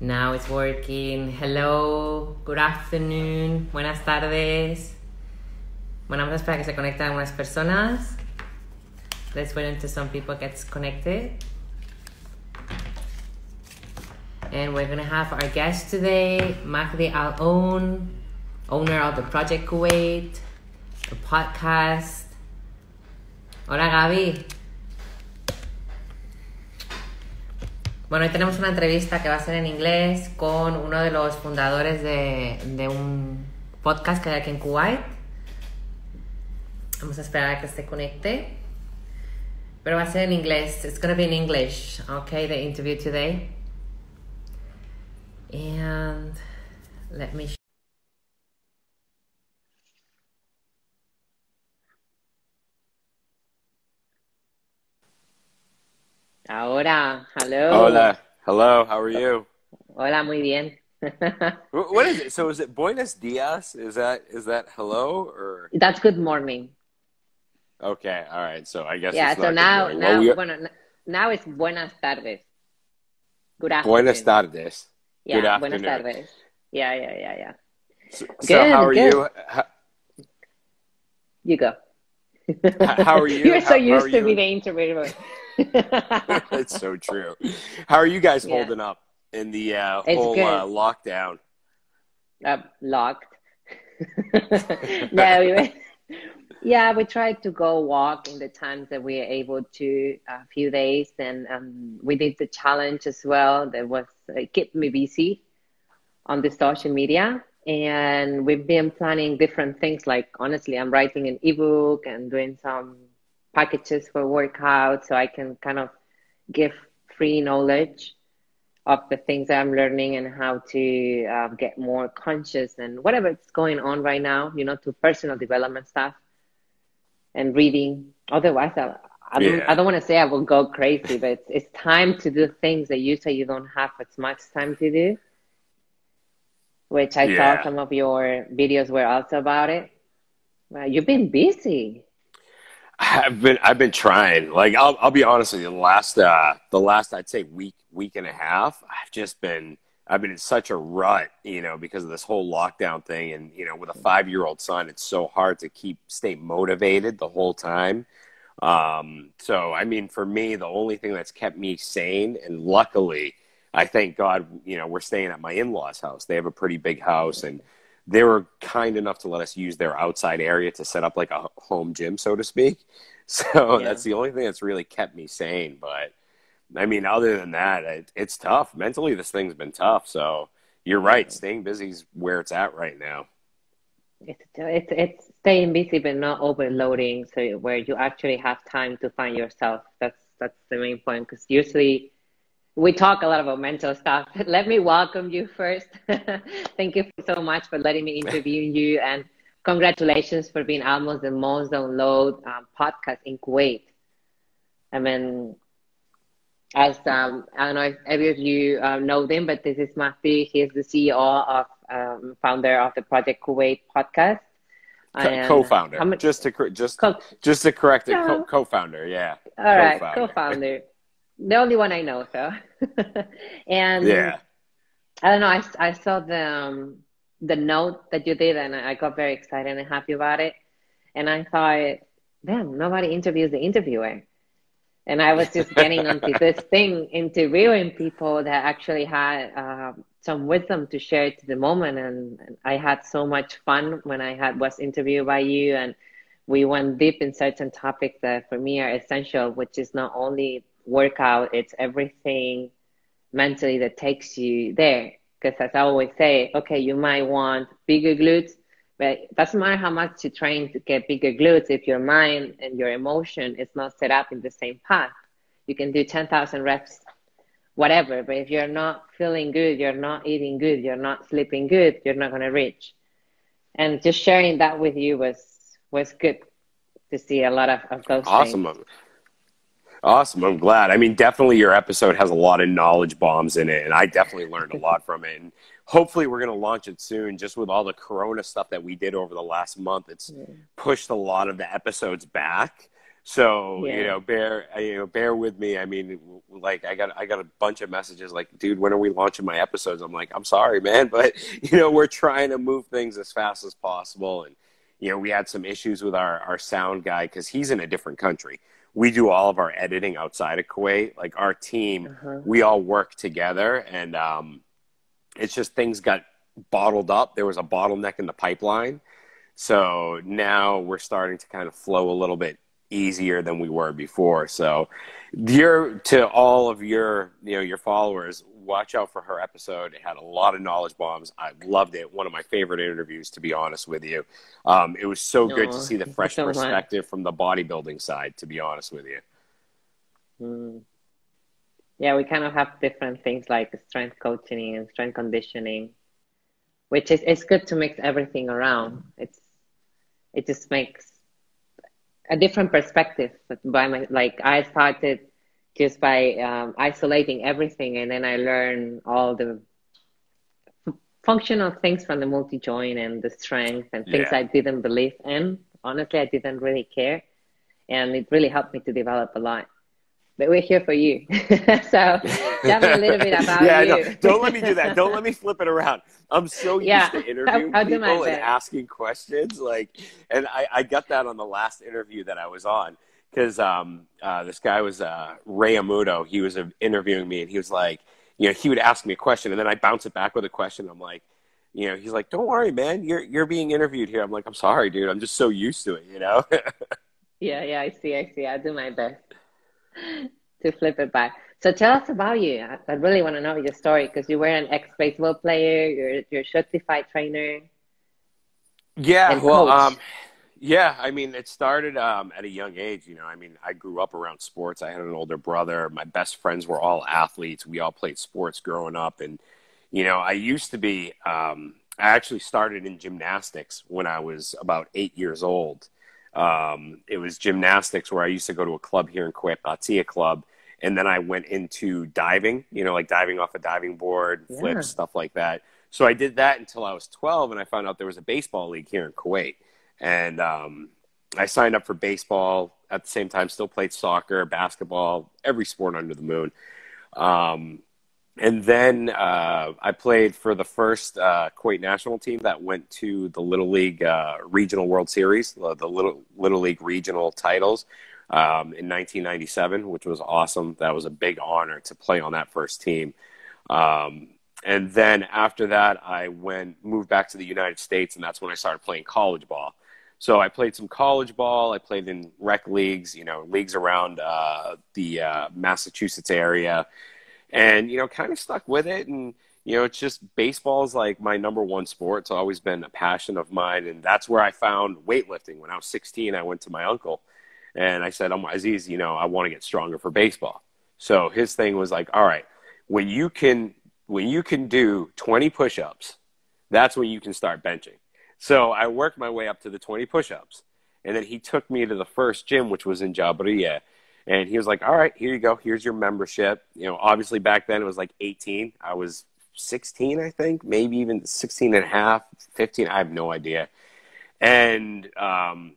Now it's working. Hello, good afternoon, buenas tardes. Bueno, vamos a esperar que se conecten algunas personas. Let's wait until some people get connected. And we're gonna have our guest today, Mahdi Al Own, owner of the Project Kuwait, the podcast. Hola Gaby. Bueno, hoy tenemos una entrevista que va a ser en inglés con uno de los fundadores de, un podcast que hay aquí en Kuwait. Vamos a esperar a que se conecte. Pero va a ser en inglés. It's going to be in English, okay, the interview today. And let me Ahora, hello. Hola. Hello. How are you? Hola, muy bien. What is it? So is it Buenos Dias? Is that is that hello or That's good morning. okay? All right. So I guess Yeah, so now, now, Well, we- bueno, now it's buenas tardes. Good afternoon. Buenas tardes. Yeah, Good buenas afternoon. tardes. Yeah, yeah, yeah, yeah. So, so how are good. you? How, You go. how are you? You're so How- how used to you? be the interviewer. it's so true. How are you guys Yeah. holding up in the uh, whole uh, lockdown? uh, locked. no, we, yeah, we tried to go walk in the times that we are able to, a few days, and um, we did the challenge as well. That was uh, keep me busy on the social media, and we've been planning different things. Like honestly, I'm writing an ebook and doing some packages for workouts, so I can kind of give free knowledge of the things that I'm learning and how to uh, get more conscious and whatever whatever's going on right now, you know, to personal development stuff and reading. Otherwise, I, I don't, Yeah. I don't want to say I will go crazy, but it's, it's time to do things that you say you don't have as much time to do, which I Yeah. saw some of your videos were also about it. Well, you've been busy. I've been I've been trying. Like I'll I'll be honest with you. The last uh the last I'd say week week and a half, I've just been I've been in such a rut, you know, because of this whole lockdown thing. And you know, with a five year old son, it's so hard to keep stay motivated the whole time. Um, so I mean, for me, the only thing that's kept me sane, and luckily, I thank God, you know, we're staying at my in laws' house. They have a pretty big house, and they were kind enough to let us use their outside area to set up like a home gym, so to speak. So Yeah. that's the only thing that's really kept me sane. But I mean, other than that, it, it's tough. Mentally, this thing's been tough. So you're right. Staying busy is where it's at right now. It's it's it's staying busy but not overloading, so where you actually have time to find yourself. That's that's the main point. Because usually we talk a lot about mental stuff. But let me welcome you first. Thank you so much for letting me interview you, and congratulations for being almost the most download um, podcast in Kuwait. I mean, as um, I don't know if any of you uh, know them, but this is Mahdi. He is the CEO of um, founder of the Project Kuwait podcast. Co- co-founder. much- just to just Co- just to correct it, co- co-founder. Yeah. all right, co-founder. co-founder. The only one I know, so. and Yeah. I don't know. I, I saw the um, the note that you did, and I got very excited and happy about it. And I thought, damn, nobody interviews the interviewer. And I was just getting onto this thing, interviewing people that actually had um, some wisdom to share to the moment. And, and I had so much fun when I had was interviewed by you, and we went deep in certain topics that for me are essential, which is not only workout, it's everything mentally that takes you there. Because as I always say, okay, you might want bigger glutes, but it doesn't matter how much you train to get bigger glutes if your mind and your emotion is not set up in the same path. You can do 10,000 reps, whatever, but if you're not feeling good, you're not eating good, you're not sleeping good, you're not going to reach. And just sharing that with you was was good to see a lot of, of those Awesome. things. Awesome. I'm glad. I mean, definitely your episode has a lot of knowledge bombs in it, and I definitely learned a lot from it. And hopefully, we're going to launch it soon. Just with all the Corona stuff that we did over the last month, it's pushed a lot of the episodes back. So Yeah. you know, bear you know, bear with me. I mean, like I got I got a bunch of messages like, dude, when are we launching my episodes? I'm like, I'm sorry, man, but you know, we're trying to move things as fast as possible. And you know, we had some issues with our our sound guy because he's in a different country. We do all of our editing outside of Kuwait. Like our team, Uh-huh. we all work together, and um, it's just things got bottled up. There was a bottleneck in the pipeline. So now we're starting to kind of flow a little bit easier than we were before. So your to all of your you know your followers, watch out for her episode. It had a lot of knowledge bombs. I loved it. One of my favorite interviews, to be honest with you. Um, it was so good to see the fresh so much. perspective from the bodybuilding side. To be honest with you. Mm. Yeah, we kind of have different things like strength coaching and strength conditioning, which is it's good to mix everything around. It's it just makes a different perspective. By my like I started just by um, isolating everything, and then I learned all the f- functional things from the multi joint and the strength and things Yeah. I didn't believe in. Honestly, I didn't really care, and it really helped me to develop a lot. But we're here for you. so tell me a little bit about yeah, you. no, don't let me do that. Don't let me flip it around. I'm so used Yeah, to interviewing I'll- I'll people and asking questions. Like, and I, I got that on the last interview that I was on because um, uh, this guy was uh, Ray Amudo. He was uh, interviewing me, and he was like, you know, he would ask me a question, and then I bounce it back with a question. I'm like, you know, he's like, "Don't worry, man. You're you're being interviewed here." I'm like, "I'm sorry, dude. I'm just so used to it, you know." Yeah, yeah, I see, I see. I'll do my best to flip it back. So tell us about you. I, I really want to know your story because you were an ex-baseball player, you're you're a certified trainer. Yeah, well, um, yeah. I mean, it started um, at a young age. You know, I mean, I grew up around sports. I had an older brother. My best friends were all athletes. We all played sports growing up, and you know, I used to be. Um, I actually started in gymnastics when I was about eight years old. Um, it was gymnastics where I used to go to a club here in Kuwait, Batia Club, and then I went into diving. You know, like diving off a diving board, Yeah. flips, stuff like that. So I did that until I was 12, and I found out there was a baseball league here in Kuwait. And um, I signed up for baseball at the same time, still played soccer, basketball, every sport under the moon. Um, and then uh, I played for the first uh, Kuwait national team that went to the Little League uh, Regional World Series, the, Little, Little League regional titles um, in 1997, which was awesome. That was a big honor to play on that first team. Um, and then after that, I went moved back to the United States, and that's when I started playing college ball. So I played some college ball. I played in rec leagues, you know, leagues around uh, the uh, Massachusetts area, and you know, kind of stuck with it. And you know, it's just baseball is like my number one sport. It's always been a passion of mine, and that's where I found weightlifting. When I was 16, I went to my uncle, and I said, "I'm Aziz, you know, I want to get stronger for baseball." So his thing was like, "All right, when you can when you can do 20 push-ups, that's when you can start benching." So I worked my way up to the 20 push-ups, and then he took me to the first gym, which was in Jabriya, and he was like, "All right, here you go. Here's your membership." You know, obviously back then it was like 18. I was 16, I think, maybe even 16 and a half, 15. I have no idea. And um,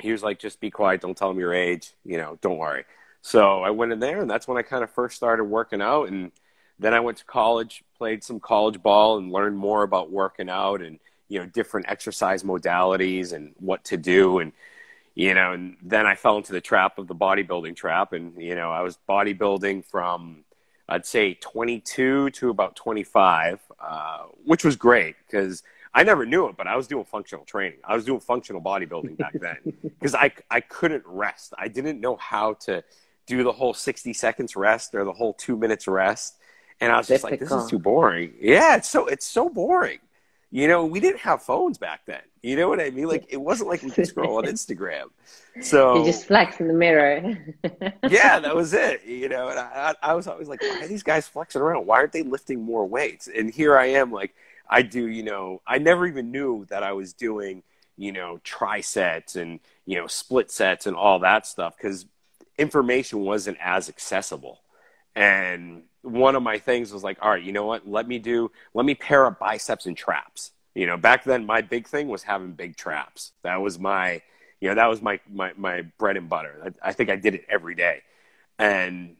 he was like, "Just be quiet. Don't tell him your age. You know, don't worry." So I went in there, and that's when I kind of first started working out. And then I went to college, played some college ball, and learned more about working out and you know different exercise modalities and what to do. And you know, and then I fell into the trap of the bodybuilding trap, and you know, I was bodybuilding from I'd say 22 to about 25, uh, which was great because I never knew it, but I was doing functional training. I was doing functional bodybuilding back then because I, I couldn't rest. I didn't know how to do the whole 60 seconds rest or the whole two minutes rest. And I was just like, this is too boring. Yeah, it's so, it's so boring. You know, we didn't have phones back then. You know what I mean? Like, it wasn't like we could scroll on Instagram. So You just flex in the mirror. yeah, that was it. You know, and I, I was always like, why are these guys flexing around? Why aren't they lifting more weights? And here I am, like, I do, you know, I never even knew that I was doing, you know, trisets and, you know, split sets and all that stuff because information wasn't as accessible. And one of my things was like, all right, you know what? Let me do, let me pair up biceps and traps. You know, back then my big thing was having big traps. That was my, You know, that was my my my bread and butter. I, I think I did it every day, and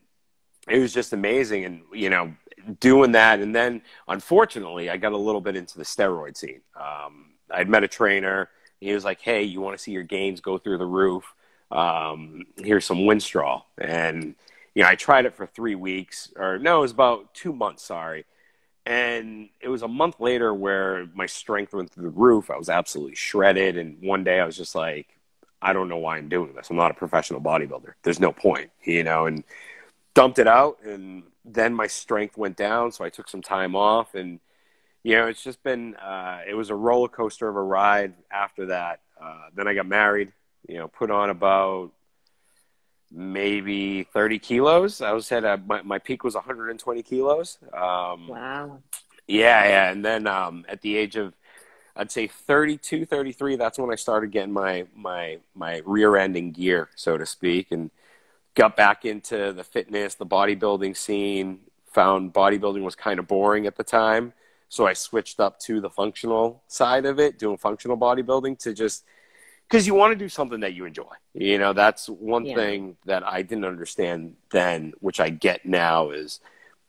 it was just amazing. And you know, doing that, and then unfortunately, I got a little bit into the steroid scene. Um, I'd met a trainer. He was like, "Hey, you want to see your gains go through the roof? Um, here's some Winstrol." And you know, I tried it for three weeks, or no, it was about two months. Sorry, and it was a month later where my strength went through the roof. I was absolutely shredded, and one day I was just like, "I don't know why I'm doing this. I'm not a professional bodybuilder. There's no point," you know, and dumped it out, and then my strength went down, so I took some time off and you know, it's just been uh, it was a roller coaster of a ride after that. Uh, then I got married. You know, put on about maybe 30 kilos. I was at a, my, my peak was 120 kilos. Um, wow. Yeah, yeah. And then um, at the age of, I'd say 32, 33, that's when I started getting my, my, my rear ending gear, so to speak, and got back into the fitness, the bodybuilding scene, found bodybuilding was kind of boring at the time. So I switched up to the functional side of it, doing functional bodybuilding to just because you want to do something that you enjoy. You know, that's one yeah. thing that I didn't understand then, which I get now is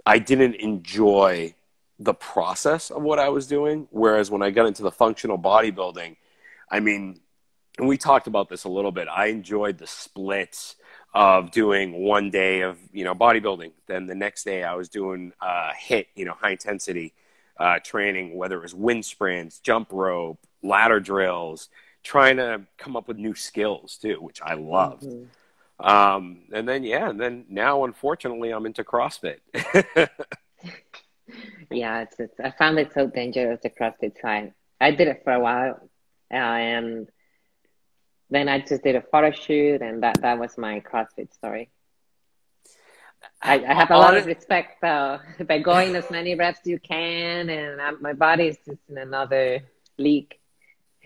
I didn't enjoy the process of what I was doing. Whereas when I got into the functional bodybuilding, I mean, and we talked about this a little bit, I enjoyed the splits of doing one day of, you know, bodybuilding. Then the next day I was doing uh, HIIT, you know, high intensity uh, training, whether it was wind sprints, jump rope, ladder drills, trying to come up with new skills too, which I loved. Mm-hmm. Um, and then, yeah, and then now, unfortunately, I'm into CrossFit. yeah, it's, it's, I found it so dangerous, the CrossFit side. I did it for a while, uh, and then I just did a photo shoot, and that, that was my CrossFit story. I, I have a lot of respect uh, by going as many reps you can, and I'm, my body is just in another league.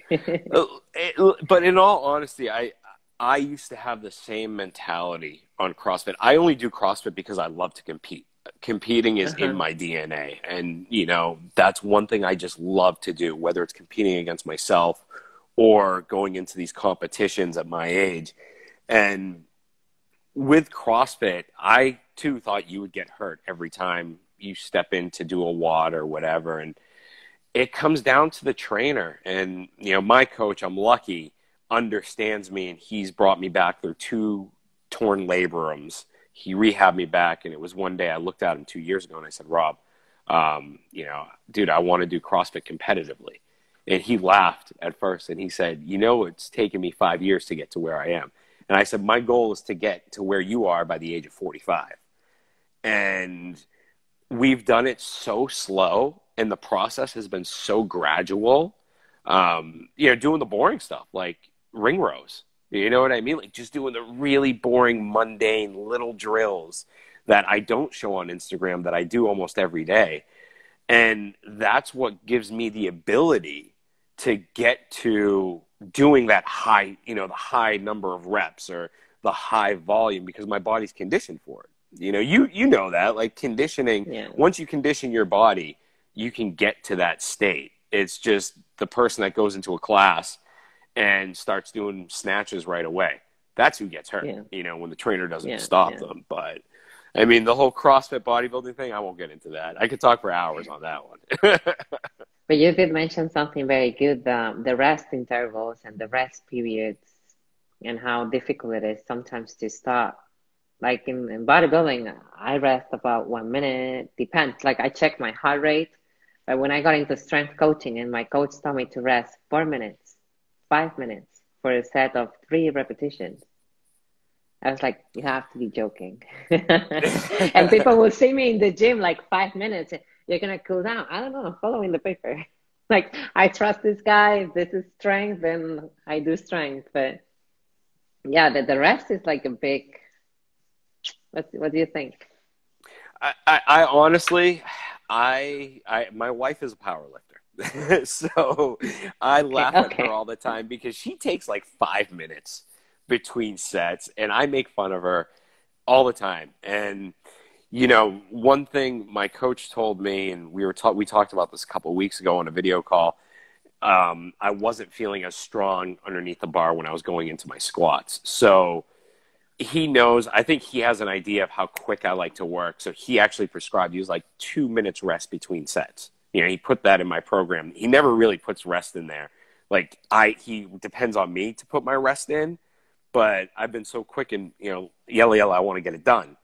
Uh, but in all honesty, I I used to have the same mentality on CrossFit. I only do CrossFit because I love to compete. Competing is uh-huh. in my DNA, and you know that's one thing I just love to do. Whether it's competing against myself or going into these competitions at my age, and with CrossFit, I too thought you would get hurt every time you step in to do a WOD or whatever. And it comes down to the trainer. And, you know, my coach, I'm lucky, understands me and he's brought me back through two torn labrums. He rehabbed me back. And it was one day I looked at him two years ago and I said, Rob, um, you know, dude, I want to do CrossFit competitively. And he laughed at first and he said, You know, it's taken me five years to get to where I am. And I said, My goal is to get to where you are by the age of 45 and we've done it so slow and the process has been so gradual um, you know doing the boring stuff like ring rows you know what i mean like just doing the really boring mundane little drills that i don't show on instagram that i do almost every day and that's what gives me the ability to get to doing that high you know the high number of reps or the high volume because my body's conditioned for it you know, you you know that like conditioning. Yeah. Once you condition your body, you can get to that state. It's just the person that goes into a class and starts doing snatches right away. That's who gets hurt. Yeah. You know, when the trainer doesn't yeah, stop them. But I mean, the whole CrossFit bodybuilding thing, I won't get into that. I could talk for hours on that one. but you did mention something very good um, the rest intervals and the rest periods, and how difficult it is sometimes to stop like in, in bodybuilding, I rest about one minute. Depends. Like I check my heart rate. But when I got into strength coaching and my coach told me to rest four minutes, five minutes for a set of three repetitions. I was like, you have to be joking. and people will see me in the gym like five minutes. You're gonna cool down. I don't know. I'm following the paper. like I trust this guy. This is strength, then I do strength. But yeah, the, the rest is like a big what What do you think? I, I, I honestly, I, I, my wife is a power lifter, so I laugh okay. at her all the time because she takes like five minutes between sets, and I make fun of her all the time. And you know, one thing my coach told me, and we were ta- we talked about this a couple weeks ago on a video call. um, I wasn't feeling as strong underneath the bar when I was going into my squats. So he knows, I think he has an idea of how quick I like to work. So he actually prescribed, he was like two minutes rest between sets. You know, he put that in my program. He never really puts rest in there. Like I, he depends on me to put my rest in, but I've been so quick and, you know, yella, yella, I want to get it done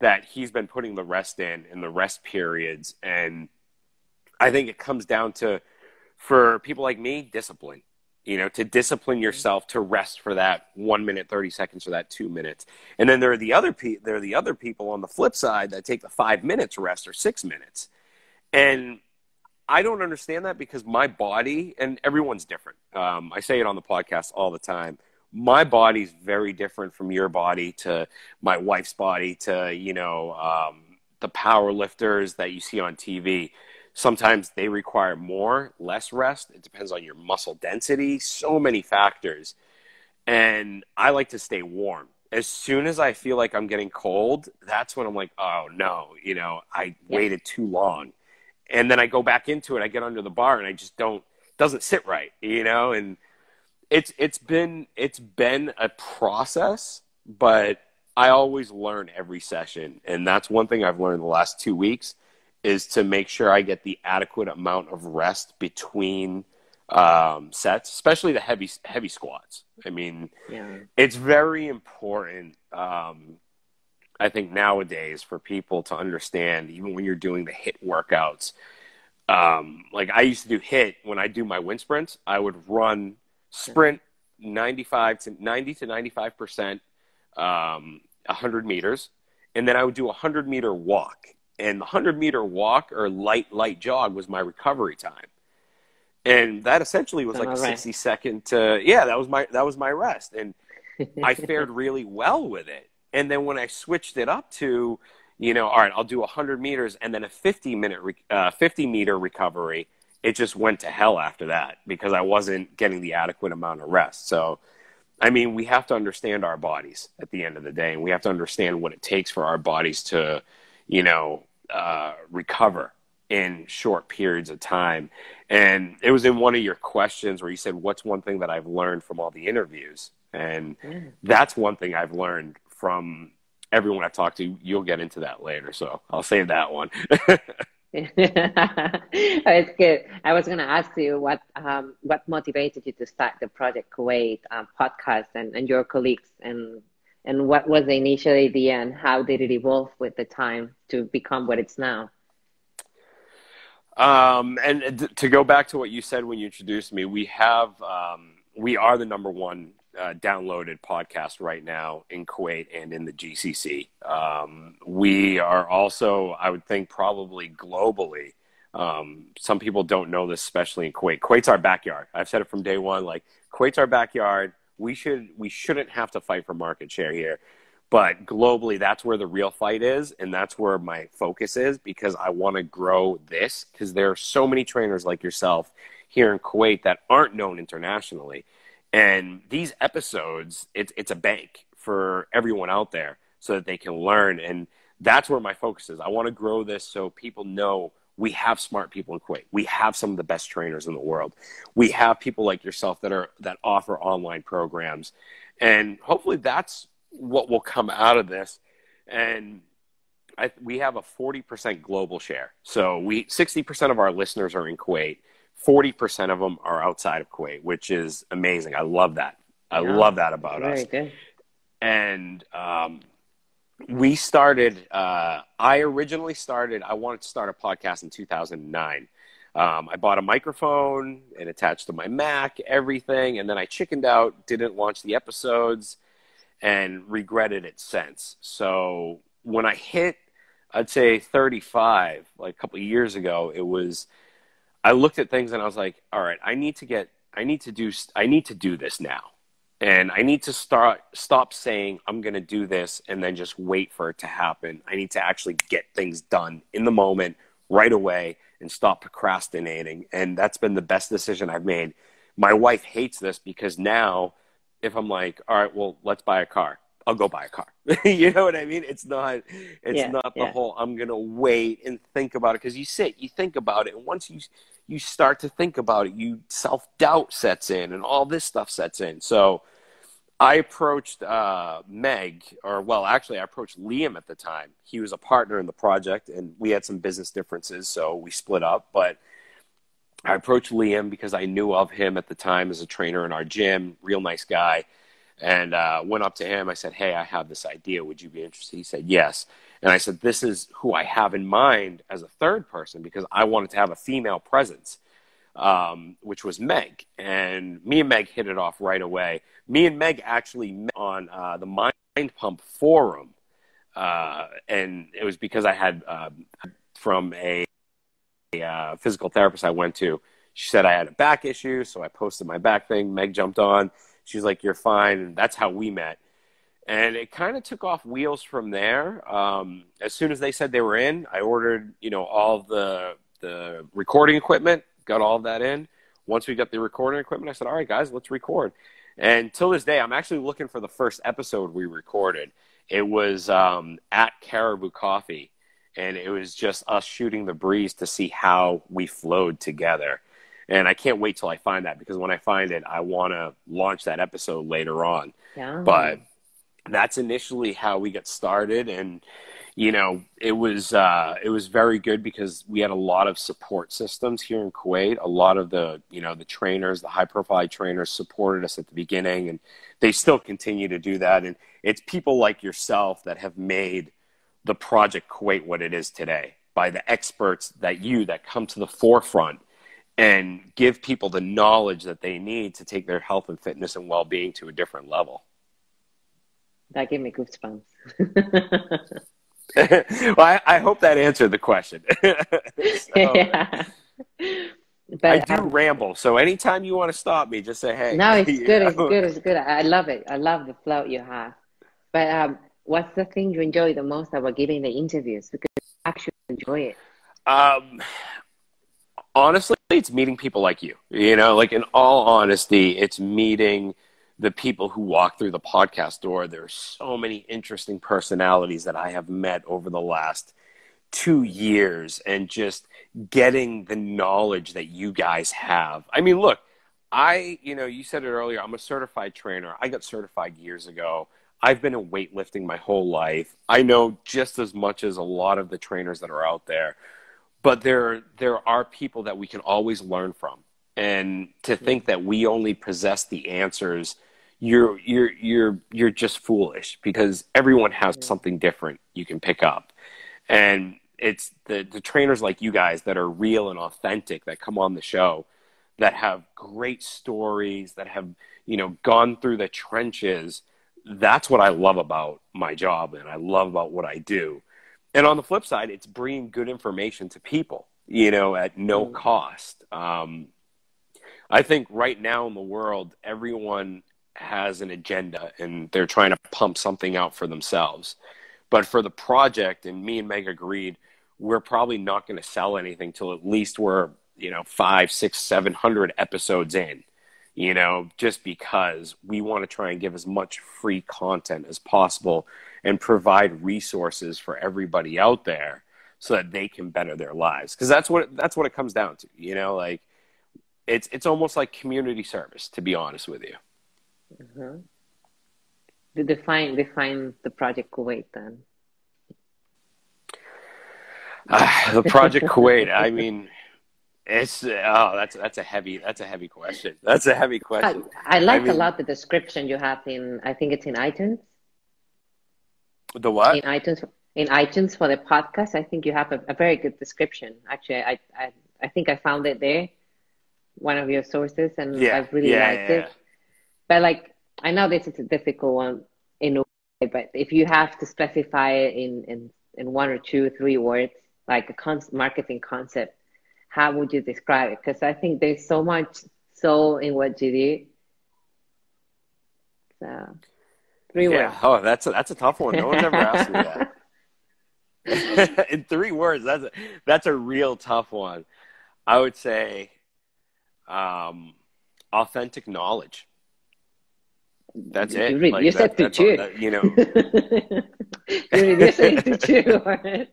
that he's been putting the rest in in the rest periods. And I think it comes down to, for people like me, discipline. You know, to discipline yourself to rest for that one minute, thirty seconds, or that two minutes, and then there are the other pe- there are the other people on the flip side that take the five minutes rest or six minutes, and I don't understand that because my body and everyone's different. Um, I say it on the podcast all the time. My body's very different from your body to my wife's body to you know um, the power lifters that you see on TV Sometimes they require more, less rest. It depends on your muscle density, so many factors. And I like to stay warm. As soon as I feel like I'm getting cold, that's when I'm like, oh no, you know, I yeah. waited too long. And then I go back into it, I get under the bar and I just don't doesn't sit right, you know, and it's it's been it's been a process, but I always learn every session. And that's one thing I've learned the last two weeks is to make sure I get the adequate amount of rest between um, sets, especially the heavy heavy squats. I mean, yeah. it's very important. Um, I think nowadays for people to understand, even when you're doing the HIIT workouts, um, like I used to do HIIT when I do my wind sprints, I would run sprint 95 to 90 to 95 percent, um, 100 meters, and then I would do a 100 meter walk and the 100 meter walk or light light jog was my recovery time. And that essentially was like a 60 second to yeah that was my that was my rest. And i fared really well with it. And then when i switched it up to you know all right i'll do 100 meters and then a 50 minute uh, 50 meter recovery it just went to hell after that because i wasn't getting the adequate amount of rest. So i mean we have to understand our bodies at the end of the day and we have to understand what it takes for our bodies to you know uh, recover in short periods of time. And it was in one of your questions where you said, What's one thing that I've learned from all the interviews? And mm. that's one thing I've learned from everyone I've talked to. You'll get into that later. So I'll save that one. it's good. I was going to ask you what um, what motivated you to start the Project Kuwait um, podcast and, and your colleagues and and what was the initial idea and how did it evolve with the time to become what it's now? Um, and to go back to what you said when you introduced me we have um, we are the number one uh, downloaded podcast right now in kuwait and in the gcc um, we are also i would think probably globally um, some people don't know this especially in kuwait. Kuwait's our backyard. I've said it from day one like kuwait's our backyard we should we shouldn't have to fight for market share here. But globally, that's where the real fight is, and that's where my focus is because I want to grow this because there are so many trainers like yourself here in Kuwait that aren't known internationally. And these episodes, it's it's a bank for everyone out there so that they can learn. And that's where my focus is. I want to grow this so people know we have smart people in Kuwait. We have some of the best trainers in the world. We have people like yourself that are that offer online programs, and hopefully that's what will come out of this. And I, we have a forty percent global share. So we sixty percent of our listeners are in Kuwait. Forty percent of them are outside of Kuwait, which is amazing. I love that. I yeah, love that about us. Good. And um, we started uh, i originally started i wanted to start a podcast in 2009 um, i bought a microphone and attached to my mac everything and then i chickened out didn't launch the episodes and regretted it since. So when i hit i'd say 35 like a couple of years ago it was i looked at things and i was like all right i need to get i need to do i need to do this now and I need to start stop saying I'm going to do this and then just wait for it to happen. I need to actually get things done in the moment right away and stop procrastinating. And that's been the best decision I've made. My wife hates this because now if I'm like, all right, well, let's buy a car. I'll go buy a car. you know what I mean? It's not it's Yeah, not the yeah. whole I'm gonna wait and think about it because you sit, you think about it, and once you you start to think about it, you self doubt sets in, and all this stuff sets in. So I approached uh, Meg, or well, actually, I approached Liam at the time. He was a partner in the project, and we had some business differences, so we split up. But I approached Liam because I knew of him at the time as a trainer in our gym, real nice guy, and uh, went up to him. I said, "Hey, I have this idea. Would you be interested?" He said, "Yes." And I said, "This is who I have in mind as a third person because I wanted to have a female presence." um, which was Meg. And me and Meg hit it off right away. Me and Meg actually met on uh, the Mind Pump forum. Uh, and it was because I had um, from a, a uh, physical therapist I went to. She said I had a back issue, so I posted my back thing. Meg jumped on. She's like, "You're fine," and that's how we met. And it kind of took off wheels from there. Um, as soon as they said they were in, I ordered, you know, all the the recording equipment got all of that in. Once we got the recording equipment, I said, "All right, guys, let's record." And till this day, I'm actually looking for the first episode we recorded. It was um, at Caribou Coffee, and it was just us shooting the breeze to see how we flowed together. And I can't wait till I find that because when I find it, I want to launch that episode later on. Yeah. But that's initially how we got started, and you know, it was uh, it was very good because we had a lot of support systems here in Kuwait. A lot of the you know the trainers, the high profile trainers, supported us at the beginning, and they still continue to do that. And it's people like yourself that have made the project Kuwait what it is today by the experts that you that come to the forefront and give people the knowledge that they need to take their health and fitness and well being to a different level. That gave me goosebumps. well, I, I, hope that answered the question. so, yeah. But I do um, ramble, so anytime you want to stop me, just say, "Hey." No, it's good. Know? It's good. It's good. I love it. I love the flow you have. But um, what's the thing you enjoy the most about giving the interviews? Because you actually enjoy it. Um, honestly, it's meeting people like you. You know, like in all honesty, it's meeting the people who walk through the podcast door. There's so many interesting personalities that I have met over the last two years and just getting the knowledge that you guys have. I mean, look, I, you know, you said it earlier, I'm a certified trainer. I got certified years ago. I've been in weightlifting my whole life. I know just as much as a lot of the trainers that are out there. But there there are people that we can always learn from. And to think that we only possess the answers you're you're you're you're just foolish because everyone has something different you can pick up. And it's the the trainers like you guys that are real and authentic that come on the show that have great stories that have you know gone through the trenches that's what i love about my job and i love about what i do. And on the flip side it's bringing good information to people you know at no mm. cost. Um, i think right now in the world everyone has an agenda and they're trying to pump something out for themselves. But for the project, and me and Meg agreed, we're probably not going to sell anything till at least we're, you know, five, six, seven hundred episodes in, you know, just because we want to try and give as much free content as possible and provide resources for everybody out there so that they can better their lives. Because that's what that's what it comes down to, you know, like it's it's almost like community service, to be honest with you. Uh-huh. Define define the project Kuwait then. Uh, the project Kuwait. I mean, it's oh, that's that's a heavy that's a heavy question. That's a heavy question. I, I like I mean, a lot the description you have in. I think it's in iTunes. The what? In iTunes. In iTunes for the podcast, I think you have a, a very good description. Actually, I, I I think I found it there, one of your sources, and yeah. I really yeah, liked yeah, it. But like, I know this is a difficult one in a way, but if you have to specify it in, in, in one or two, three words, like a con- marketing concept, how would you describe it? Because I think there's so much soul in what you do. So, three yeah. words. Oh, that's a, that's a tough one. No one's ever asked me that. in three words, that's a, that's a real tough one. I would say um, authentic knowledge That's it. You reduce Like, it that- to that's all- two. that- you know, you reduce it into two words.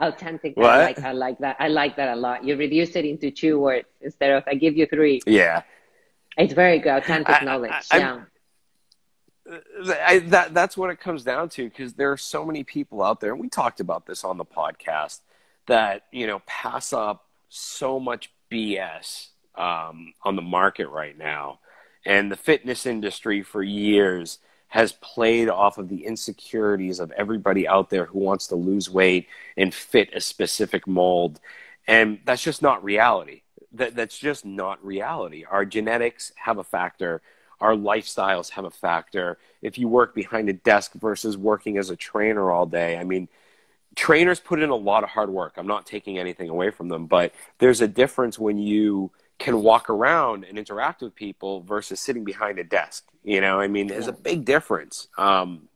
Authentic. I What? like I like that. I like that a lot. You reduce it into two words instead of I give you three. yeah. It's very good. Authentic I- knowledge. I- yeah. I, that that's what it comes down to because there are so many people out there, and we talked about this on the podcast that you know pass up so much BS um, on the market right now, and the fitness industry for years has played off of the insecurities of everybody out there who wants to lose weight and fit a specific mold, and that's just not reality. That that's just not reality. Our genetics have a factor our lifestyles have a factor. If you work behind a desk versus working as a trainer all day, I mean, trainers put in a lot of hard work. I'm not taking anything away from them, but there's a difference when you can walk around and interact with people versus sitting behind a desk. You know, I mean, there's a big difference. Um,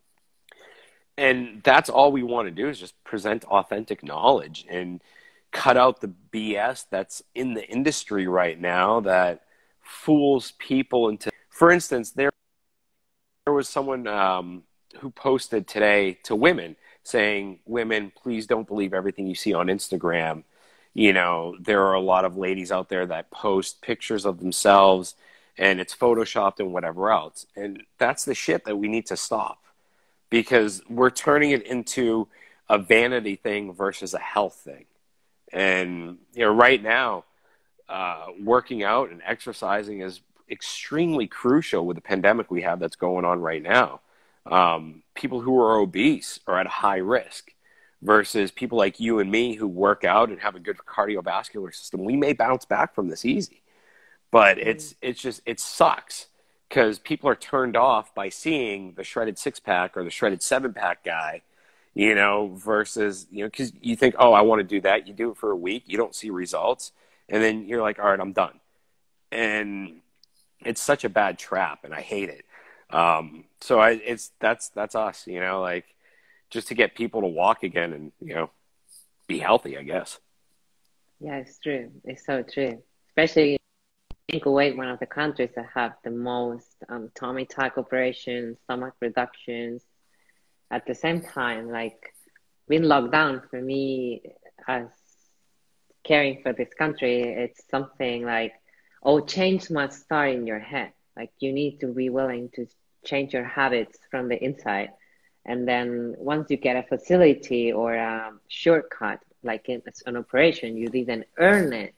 and that's all we want to do is just present authentic knowledge and cut out the BS that's in the industry right now that fools people into for instance, there there was someone um, who posted today to women saying, "Women, please don't believe everything you see on Instagram." You know, there are a lot of ladies out there that post pictures of themselves and it's photoshopped and whatever else. And that's the shit that we need to stop because we're turning it into a vanity thing versus a health thing. And you know, right now, uh, working out and exercising is extremely crucial with the pandemic we have that's going on right now. Um, people who are obese are at high risk versus people like you and me who work out and have a good cardiovascular system. We may bounce back from this easy, but it's it's just it sucks because people are turned off by seeing the shredded six pack or the shredded seven pack guy. You know, versus, you know, because you think, oh, I want to do that. You do it for a week, you don't see results. And then you're like, all right, I'm done. And it's such a bad trap and I hate it. Um, so I, it's, that's, that's us, you know, like just to get people to walk again and, you know, be healthy, I guess. Yeah, it's true. It's so true. Especially in Kuwait, one of the countries that have the most um, tummy tuck operations, stomach reductions. At the same time, like being locked down for me as caring for this country, it's something like, oh, change must start in your head. Like you need to be willing to change your habits from the inside. And then once you get a facility or a shortcut, like it's an operation, you didn't earn it.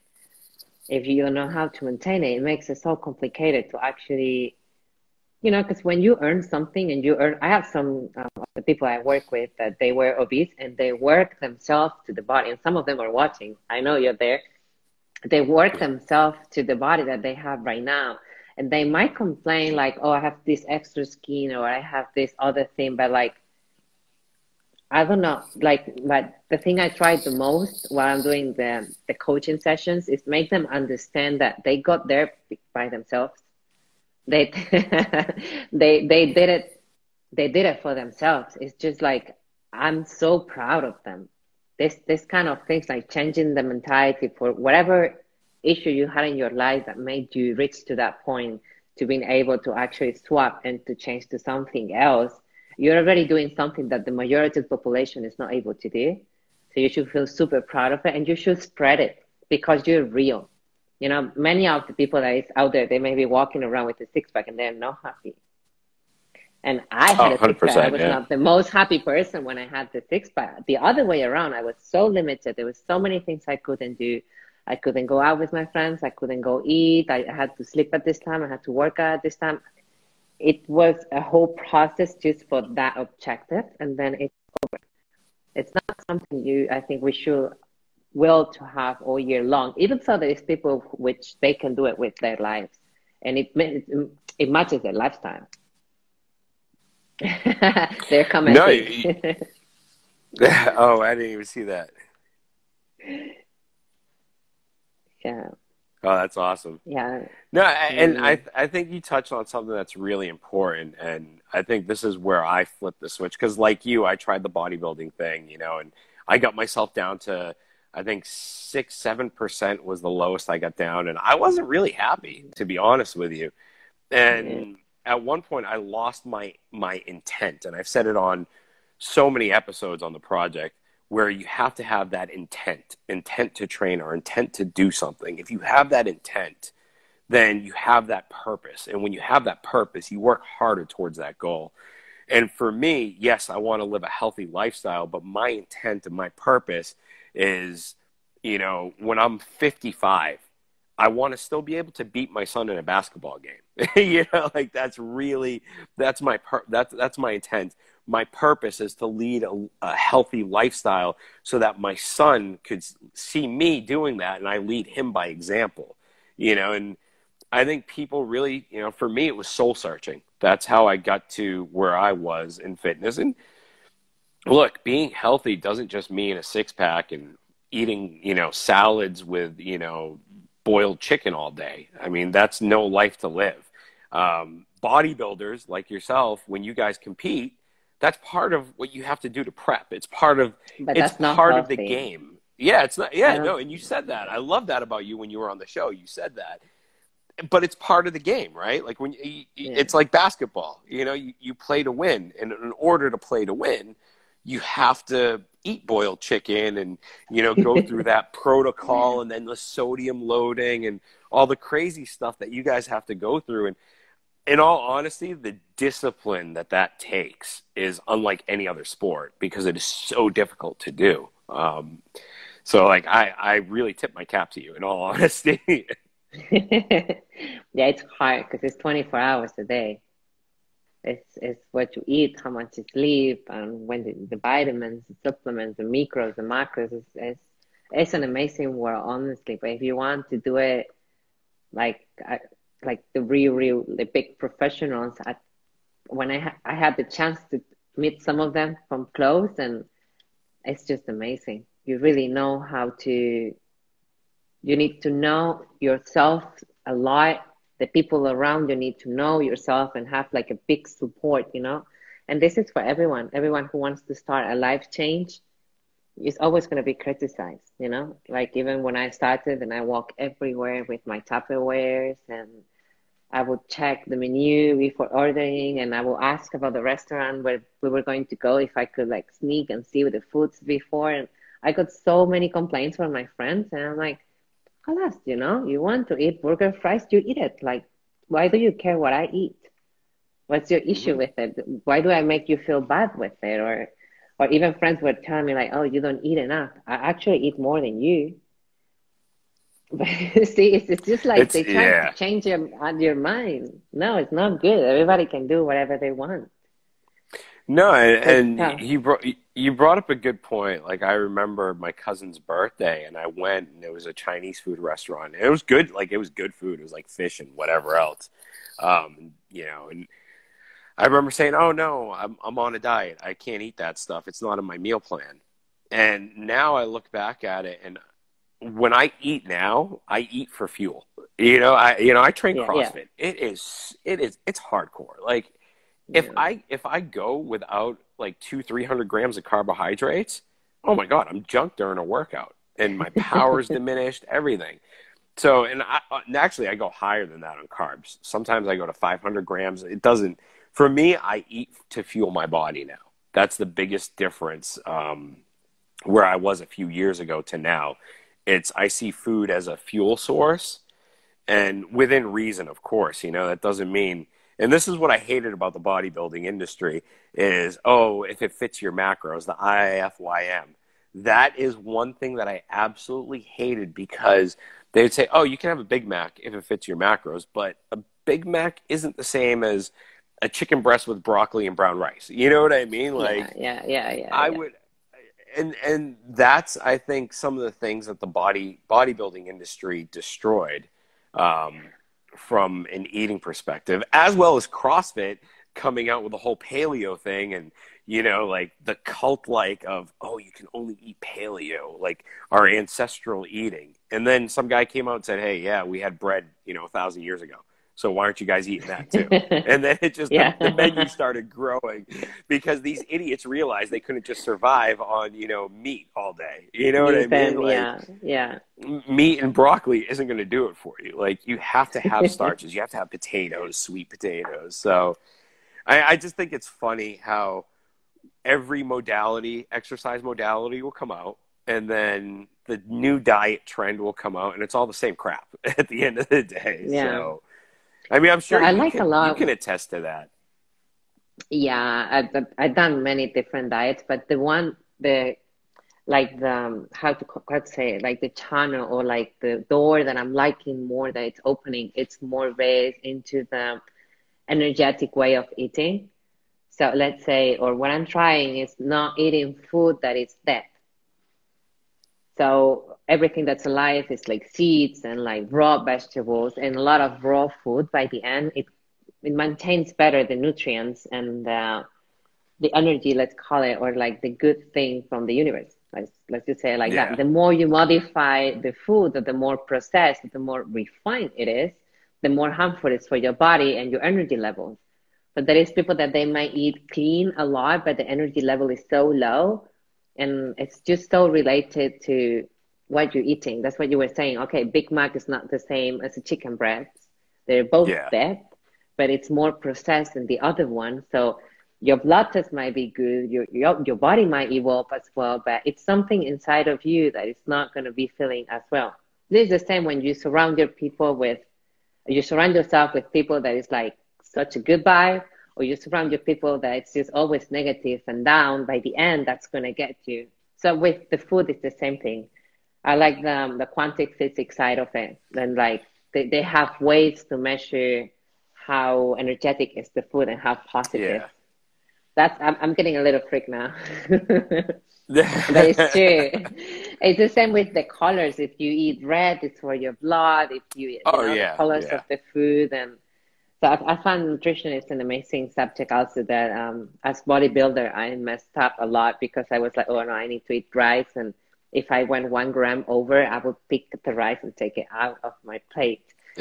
If you don't know how to maintain it, it makes it so complicated to actually, you know, because when you earn something and you earn, I have some um, of the people I work with that they were obese and they work themselves to the body, and some of them are watching. I know you're there. They work themselves to the body that they have right now and they might complain like oh i have this extra skin or i have this other thing but like i don't know. Like but the thing i try the most while i'm doing the the coaching sessions is make them understand that they got there by themselves. They they they did it they did it for themselves. It's just like i'm so proud of them. This this kind of things like changing the mentality for whatever issue you had in your life that made you reach to that point to being able to actually swap and to change to something else, you're already doing something that the majority of the population is not able to do. So you should feel super proud of it and you should spread it because you're real. You know, many of the people that is out there, they may be walking around with a six pack and they're not happy. And I had Oh, a six pack. I was yeah. not the most happy person when I had the six pack. The other way around, I was so limited. There was so many things I couldn't do. I couldn't go out with my friends. I couldn't go eat. I had to sleep at this time. I had to work at this time. It was a whole process just for that objective, and then it's over. It's not something you. I think we should will to have all year long. Even so, there is people which they can do it with their lives, and it it matches their lifestyle. They're coming. No, you- oh, I didn't even see that. Yeah, Oh, that's awesome. yeah. No, I- and. I mm-hmm. I think you touched on something that's really important, and I think this is where I flipped the switch because, like you, I tried the bodybuilding thing, you know, and I got myself down to I think six seven percent was the lowest I got down, and I wasn't really happy to be honest with you. And at one point I lost my my intent, and I've said it on so many episodes on the project where you have to have that intent, intent to train or intent to do something. If you have that intent, then you have that purpose, and when you have that purpose, you work harder towards that goal. And for me, yes, I want to live a healthy lifestyle, but my intent and my purpose is, you know, when I'm 55, I want to still be able to beat my son in a basketball game. you know, like that's really that's my per- that's that's my intent. My purpose is to lead a, a, healthy lifestyle so that my son could see me doing that and I lead him by example. You know, and I think people really, you know, for me it was soul searching. That's how I got to where I was in fitness and look, being healthy doesn't just mean a six pack and eating, you know, salads with, you know, boiled chicken all day. I mean, that's no life to live. Um, bodybuilders like yourself, when you guys compete, that's part of what you have to do to prep. It's part of but it's part healthy. of the game. Yeah, it's not. Yeah, no, and you said that. I love that about you when you were on the show. You said that, but it's part of the game, right? Like when you, yeah. it's like basketball. You know, you, you play to win, and in order to play to win, you have to eat boiled chicken and you know go through that protocol and then the sodium loading and all the crazy stuff that you guys have to go through and in all honesty the discipline that that takes is unlike any other sport because it is so difficult to do um, so like i i really tip my cap to you in all honesty yeah it's hard because it's 24 hours a day it's, it's what you eat, how much you sleep, and when the, the vitamins, the supplements, the micros, the macros. It's, it's, it's an amazing world, honestly. But if you want to do it like like the real, real, the big professionals, I, when I ha- I had the chance to meet some of them from close, and it's just amazing. You really know how to. You need to know yourself a lot the people around you need to know yourself and have like a big support, you know. And this is for everyone. Everyone who wants to start a life change is always going to be criticized, you know. Like even when I started and I walk everywhere with my Tupperwares and I would check the menu before ordering and I will ask about the restaurant where we were going to go if I could like sneak and see the foods before. And I got so many complaints from my friends and I'm like, Alas, you know, you want to eat burger fries, you eat it. Like, why do you care what I eat? What's your issue mm-hmm. with it? Why do I make you feel bad with it? Or, or even friends would tell me like, oh, you don't eat enough. I actually eat more than you. But see, it's, it's just like it's, they try yeah. to change your your mind. No, it's not good. Everybody can do whatever they want. No, and, and you brought you brought up a good point. Like I remember my cousin's birthday, and I went, and it was a Chinese food restaurant. And it was good, like it was good food. It was like fish and whatever else, um, you know. And I remember saying, "Oh no, I'm I'm on a diet. I can't eat that stuff. It's not in my meal plan." And now I look back at it, and when I eat now, I eat for fuel. You know, I you know I train yeah, CrossFit. Yeah. It is it is it's hardcore. Like if yeah. I if I go without like two three hundred grams of carbohydrates, oh my god, I'm junk during a workout, and my power's diminished, everything. So, and I, uh, actually, I go higher than that on carbs. Sometimes I go to 500 grams. It doesn't. For me, I eat to fuel my body now. That's the biggest difference. Um, where I was a few years ago to now, it's I see food as a fuel source, and within reason, of course. You know that doesn't mean and this is what I hated about the bodybuilding industry is, oh, if it fits your macros, the IFYM. That is one thing that I absolutely hated because they would say, oh, you can have a Big Mac if it fits your macros, but a Big Mac isn't the same as a chicken breast with broccoli and brown rice. You know what I mean? Like, yeah, yeah, yeah. yeah I yeah. would, and and that's I think some of the things that the body bodybuilding industry destroyed. Um, from an eating perspective, as well as CrossFit coming out with the whole paleo thing and you know like the cult like of oh you can only eat paleo like our ancestral eating and then some guy came out and said hey yeah we had bread you know a thousand years ago So why aren't you guys eating that too? and then it just yeah. the, the, menu started growing because these idiots realized they couldn't just survive on you know meat all day. You know what I mean? Like, yeah, yeah. Meat and broccoli isn't going to do it for you. Like you have to have starches. you have to have potatoes, sweet potatoes. So I, I just think it's funny how every modality, exercise modality, will come out, and then the new diet trend will come out, and it's all the same crap at the end of the day. Yeah. So I mean, I'm sure I like can, a lot. You can attest to that. Yeah, I've, I've done many different diets, but the one the like the um, how to how to say it, like the channel or like the door that I'm liking more that it's opening. It's more based into the energetic way of eating. So let's say, or what I'm trying is not eating food that is dead. So everything that's alive is like seeds and like raw vegetables and a lot of raw food. By the end, it it maintains better the nutrients and uh, the energy, let's call it, or like the good thing from the universe. Let's let's just say it like yeah. that. The more you modify the food, the more processed, the more refined it is, the more harmful it is for your body and your energy levels. But there is people that they might eat clean a lot, but the energy level is so low and it's just so related to what you're eating. That's what you were saying. Okay, Big Mac is not the same as a chicken breast. They're both yeah. dead, but it's more processed than the other one. So your blood test might be good, your, your your body might evolve as well, but it's something inside of you that is not going to be feeling as well. This is the same when you surround your people with, you surround yourself with people that is like such a good vibe, or you surround your people that it's just always negative and down, by the end, that's going to get you. So with the food, it's the same thing. I like the, um, the quantum physics side of it. And like they, they have ways to measure how energetic is the food and how positive. Yeah. That's I'm, I'm getting a little freak now. but it's true. It's the same with the colors. If you eat red, it's for your blood. If you eat oh, you know, yeah, the colors yeah. of the food and so I, I find nutrition is an amazing subject also that um, as bodybuilder, I messed up a lot because I was like, oh no, I need to eat rice. And if I went one gram over, I would pick the rice and take it out of my plate.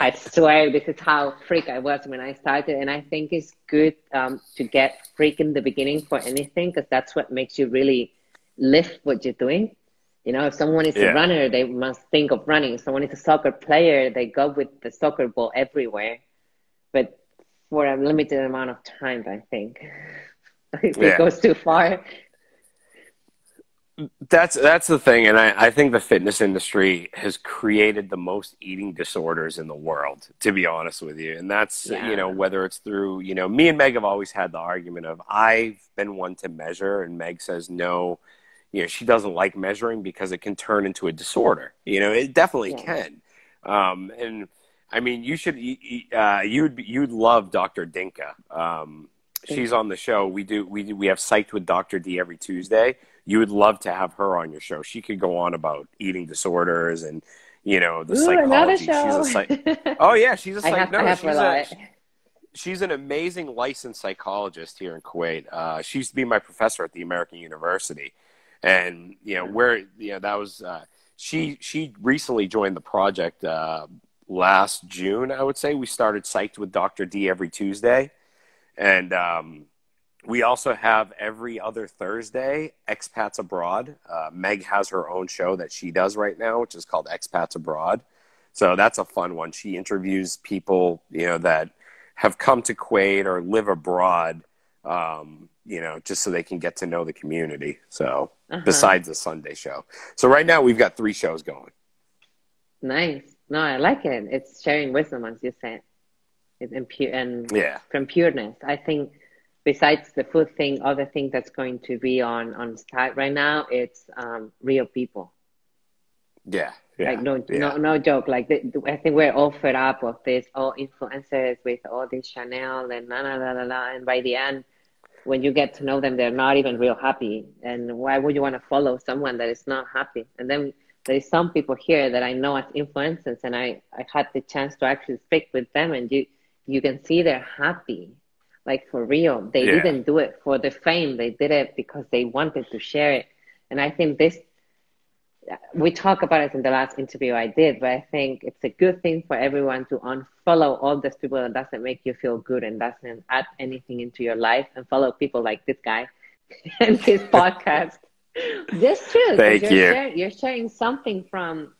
I swear this is how freak I was when I started. And I think it's good um, to get freak in the beginning for anything because that's what makes you really lift what you're doing. You know, if someone is yeah. a runner, they must think of running. If someone is a soccer player, they go with the soccer ball everywhere but for a limited amount of time, I think. if yeah. it goes too far. That's that's the thing, and I, I think the fitness industry has created the most eating disorders in the world, to be honest with you. And that's yeah. you know, whether it's through, you know, me and Meg have always had the argument of I've been one to measure and Meg says no, you know, she doesn't like measuring because it can turn into a disorder. You know, it definitely yeah. can. Um, and I mean, you should uh, you'd you'd love Dr. Dinka. Um, she's on the show. We do we do, we have psyched with Dr. D every Tuesday. You would love to have her on your show. She could go on about eating disorders and you know the Ooh, psychology. She's a psych- oh yeah, she's a psych- no, she's, a, she's an amazing licensed psychologist here in Kuwait. Uh, she used to be my professor at the American University, and you know where you know that was. Uh, she she recently joined the project uh, last June, I would say. We started Psyched with Dr. D every Tuesday. And um, we also have every other Thursday Expats Abroad. Uh, Meg has her own show that she does right now, which is called Expats Abroad. So that's a fun one. She interviews people, you know, that have come to Kuwait or live abroad, um, you know, just so they can get to know the community. So uh-huh. besides the Sunday show. So right now we've got three shows going. Nice. No, I like it. It's sharing wisdom, as you said. It's in pure and yeah. from pureness. I think besides the food thing, other thing that's going to be on on Skype right now, it's um, real people. Yeah. Yeah, like no, yeah. no, no joke. Like the, I think we're all fed up of this, all influencers with all this Chanel and la la la la la. And by the end, when you get to know them, they're not even real happy. And why would you want to follow someone that is not happy? And then there is some people here that I know as influencers, and I, I had the chance to actually speak with them, and you you can see they're happy, like for real. They yeah. didn't do it for the fame; they did it because they wanted to share it. And I think this we talk about it in the last interview I did, but I think it's a good thing for everyone to unfollow all those people that doesn't make you feel good and doesn't add anything into your life and follow people like this guy and his podcast. That's true. Thank you're you. Sharing, you're sharing something from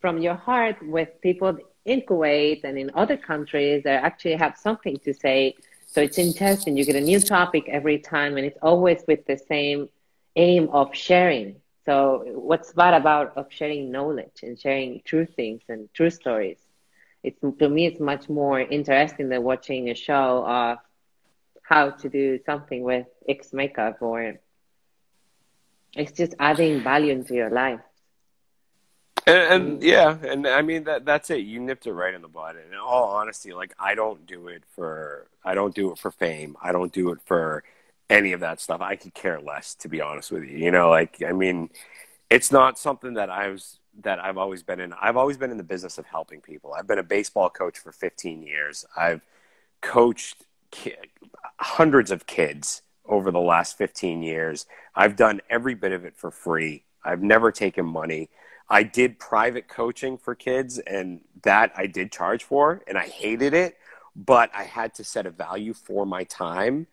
from your heart with people in Kuwait and in other countries that actually have something to say. So it's interesting. You get a new topic every time, and it's always with the same aim of sharing. So what's bad about of sharing knowledge and sharing true things and true stories? It's to me, it's much more interesting than watching a show of how to do something with X makeup or it's just adding value into your life. And, and, yeah, and I mean that that's it. You nipped it right in the bud. And in all honesty, like I don't do it for I don't do it for fame. I don't do it for any of that stuff. I could care less, to be honest with you. You know, like I mean, it's not something that I was that I've always been in. I've always been in the business of helping people. I've been a baseball coach for 15 years. I've coached ki- hundreds of kids over the last 15 years. I've done every bit of it for free. I've never taken money. I did private coaching for kids, and that I did charge for, and I hated it, but I had to set a value for my time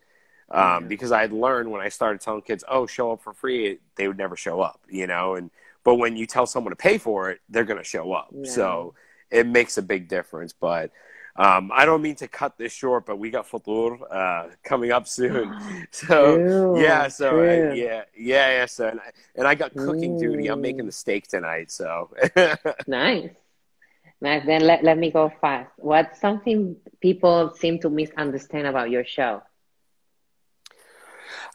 um, mm-hmm. because I had learned when I started telling kids, "Oh, show up for free," they would never show up, you know. And but when you tell someone to pay for it, they're going to show up. Yeah. So it makes a big difference. But um, I don't mean to cut this short, but we got Futur uh, coming up soon. So true, yeah, so uh, yeah, yeah, yeah. So and I, and I got cooking duty. I'm making the steak tonight. So nice, nice. Then let let me go fast. What's something people seem to misunderstand about your show?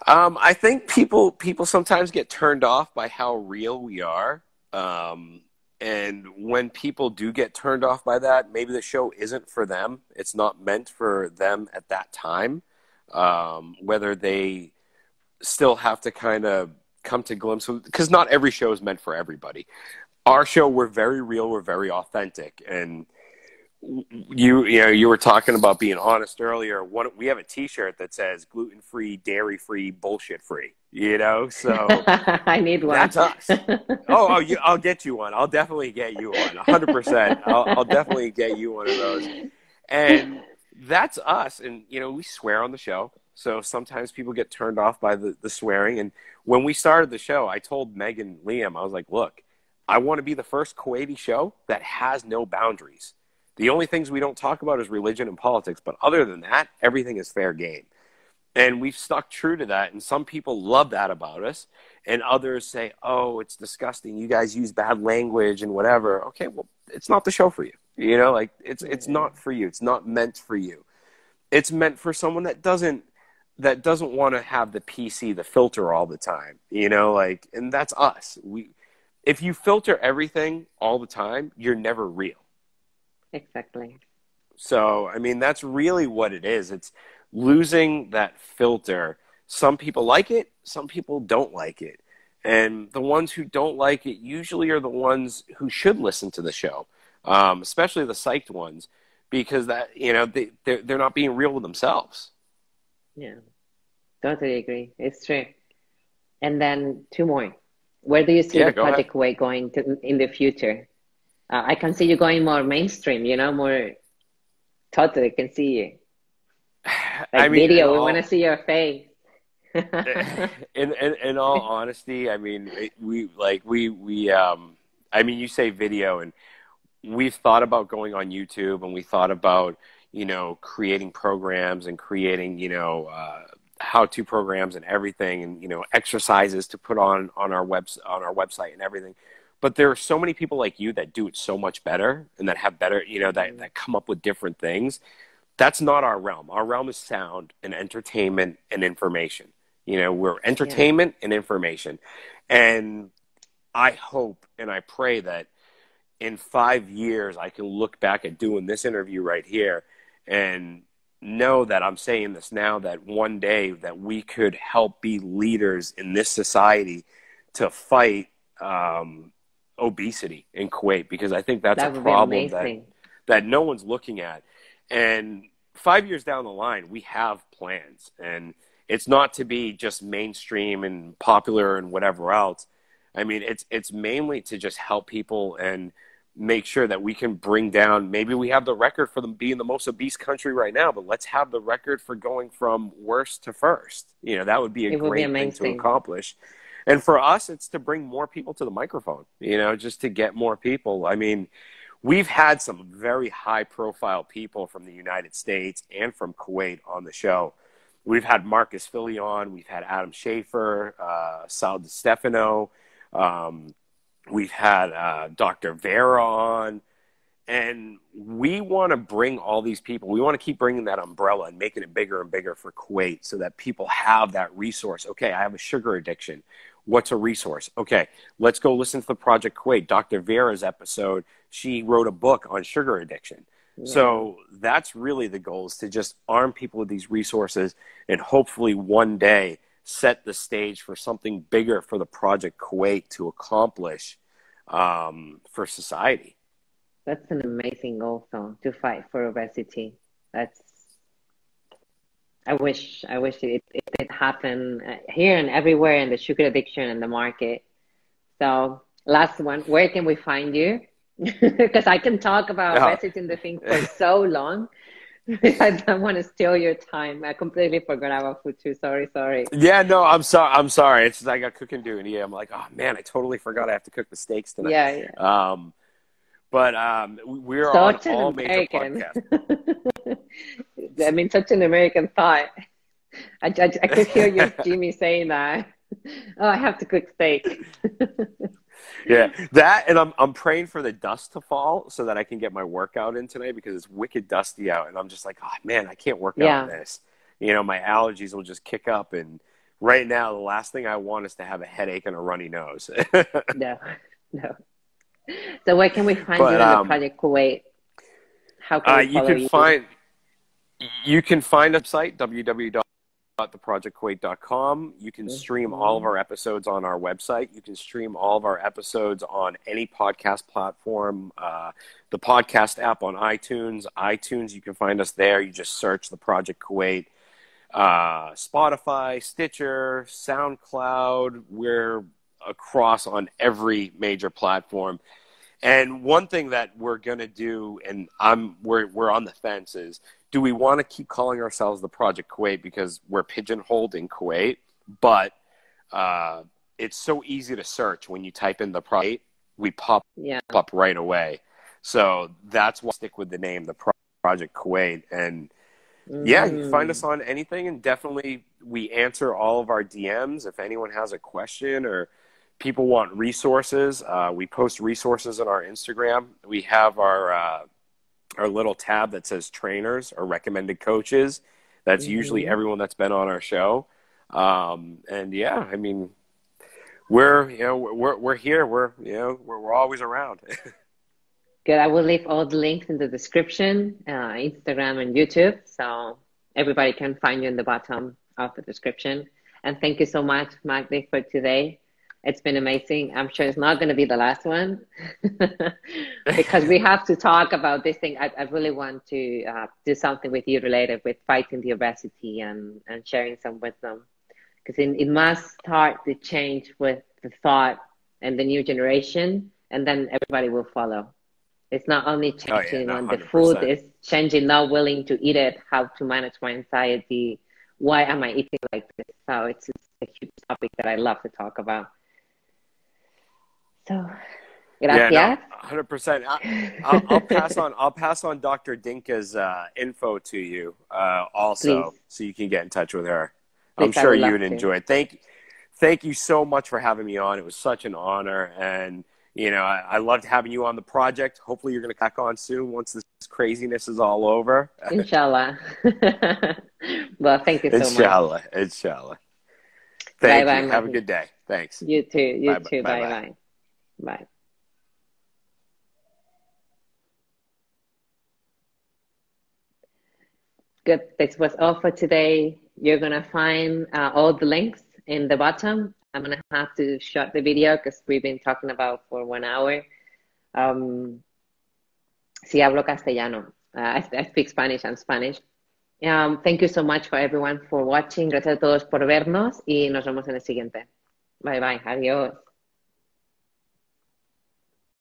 Um, I think people people sometimes get turned off by how real we are. Um, and when people do get turned off by that, maybe the show isn't for them. It's not meant for them at that time. Um, whether they still have to kind of come to glimpse because not every show is meant for everybody. Our show, we're very real, we're very authentic, and you you know you were talking about being honest earlier. What we have a T-shirt that says gluten free, dairy free, bullshit free. You know, so I need one. That's us. oh, oh, you, I'll get you one. I'll definitely get you one. hundred percent. I'll, I'll definitely get you one of those. And that's us. And you know, we swear on the show, so sometimes people get turned off by the, the swearing. And when we started the show, I told Meg and Liam, I was like, look, I want to be the first Kuwaiti show that has no boundaries the only things we don't talk about is religion and politics, but other than that, everything is fair game. And we've stuck true to that. And some people love that about us. And others say, oh, it's disgusting. You guys use bad language and whatever. Okay, well, it's not the show for you. You know, like it's it's not for you. It's not meant for you. It's meant for someone that doesn't that doesn't want to have the PC, the filter all the time. You know, like and that's us. We if you filter everything all the time, you're never real. Exactly. So, I mean, that's really what it is. It's losing that filter. Some people like it, some people don't like it. And the ones who don't like it usually are the ones who should listen to the show, um, especially the psyched ones, because that, you know, they, they're, they're not being real with themselves. Yeah, totally agree. It's true. And then two more. Where do you see yeah, the Project Kuwait going to, in the future? Uh, I can see you going more mainstream, you know, more totally can see you. Like I mean, video, all, we want to see your face. in, in in all honesty, I mean, we like we we um, I mean, you say video, and we've thought about going on YouTube, and we thought about you know creating programs and creating you know uh, how-to programs and everything, and you know exercises to put on on our webs on our website and everything but there are so many people like you that do it so much better and that have better you know that, mm-hmm. that come up with different things that's not our realm our realm is sound and entertainment and information you know we're entertainment yeah. and information and i hope and i pray that in five years i can look back at doing this interview right here and know that i'm saying this now that one day that we could help be leaders in this society to fight um, obesity in Kuwait because I think that's that a problem that that no one's looking at. And five years down the line, we have plans, and it's not to be just mainstream and popular and whatever else. I mean, it's it's mainly to just help people and make sure that we can bring down. Maybe we have the record for them being the most obese country right now, but let's have the record for going from worst to first. You know, that would be a It great be thing to accomplish. And for us, it's to bring more people to the microphone. You know, just to get more people. I mean, we've had some very high profile people from the United States and from Kuwait on the show. We've had Marcus Filly on, we've had Adam Schafer, uh, Sal DiStefano, um, we've had uh, Dr. Vera on. And we want to bring all these people, we want to keep bringing that umbrella and making it bigger and bigger for Kuwait so that people have that resource. Okay, I have a sugar addiction. What's a resource? Okay, let's go listen to the Project Kuwait. Dr. Vera's episode, she wrote a book on sugar addiction. So that's really the goal is to just arm people with these resources and hopefully one day set the stage for something bigger for the Project Kuwait to accomplish um, for society. That's an amazing goal, though, to fight for obesity. That's. I wish, I wish it, it did happen uh, here and everywhere in the sugar addiction and the market. So, last one, where can we find you? Because I can talk about Yeah. obesity and the thing for so long. I don't want to steal your time. I completely forgot about food too. Sorry, sorry. Yeah, no, I'm sorry. I'm sorry. It's just I got cooking duty. I'm like, oh man, I totally forgot I have to cook the steaks tonight. Yeah, yeah. Um, but um, we're Such on all major American. podcasts. I mean, such an American thought. I, I, I could hear you, Jimmy, saying that. Oh, I have to cook steak. Yeah, that, and I'm I'm praying for the dust to fall so that I can get my workout in tonight because it's wicked dusty out, and I'm just like, oh man, I can't work out in this. You know, my allergies will just kick up, and right now, the last thing I want is to have a headache and a runny nose. No, no. So where can we find But, you on um, the Project Kuwait? How can Uh, we you can you? find you can find a site www.theprojectkuwait.com. You can stream all of our episodes on our website. You can stream all of our episodes on any podcast platform, uh, the podcast app on iTunes. iTunes, you can find us there. You just search the Project Kuwait. Uh, Spotify, Stitcher, SoundCloud. We're across on every major platform. And one thing that we're gonna do, and I'm we're we're on the fence is, do we want to keep calling ourselves the Project Kuwait because we're pigeonholed in Kuwait? But uh, it's so easy to search when you type in the Project. We pop Yeah, up right away. So that's why I stick with the name, the Pro- Project Kuwait. And yeah, you can find Mm. us on anything, and definitely we answer all of our DMs. If anyone has a question or people want resources, uh, we post resources on our Instagram. We have our uh, our little tab that says trainers or recommended coaches. That's usually Mhm. everyone that's been on our show. Um, and yeah, I mean, we're you know we're we're here. We're you know we're we're always around. Good. I will leave all the links in the description, uh, Instagram and YouTube, so everybody can find you in the bottom of the description. And thank you so much, Magdi, for today. It's been amazing. I'm sure it's not going to be the last one because we have to talk about this thing. I, I really want to uh, do something with you related with fighting the obesity and, and sharing some wisdom because it, it must start to change with the thought and the new generation, and then everybody will follow. It's not only Oh, yeah, changing on the food, 100%. it's changing not willing to eat it, how to manage my anxiety, why am I eating like this? So it's, it's a huge topic that I love to talk about. So, gracias. Yeah, hundred percent. I'll, I'll pass on. I'll pass on Dr. Dinka's uh, info to you uh, also, Please. so you can get in touch with her. I'm sure you would enjoy it. Thank, thank you so much for having me on. It was such an honor, and you know, I, I loved having you on the project. Hopefully, you're going to back on soon once this craziness is all over. Inshallah. well, thank you so much. inshallah, inshallah. Thank Bye-bye. Have a good day. Thanks. You too. You Bye-bye. too. Bye Bye-bye. bye. Bye. Good. This was all for today. You're going to find uh, all the links in the bottom. I'm going to have to shut the video because we've been talking about for one hour. Um, si hablo castellano. Uh, I, I speak Spanish. I'm Spanish. Um, thank you so much for everyone for watching. Gracias a todos por vernos y nos vemos en el siguiente. Bye bye. Adiós.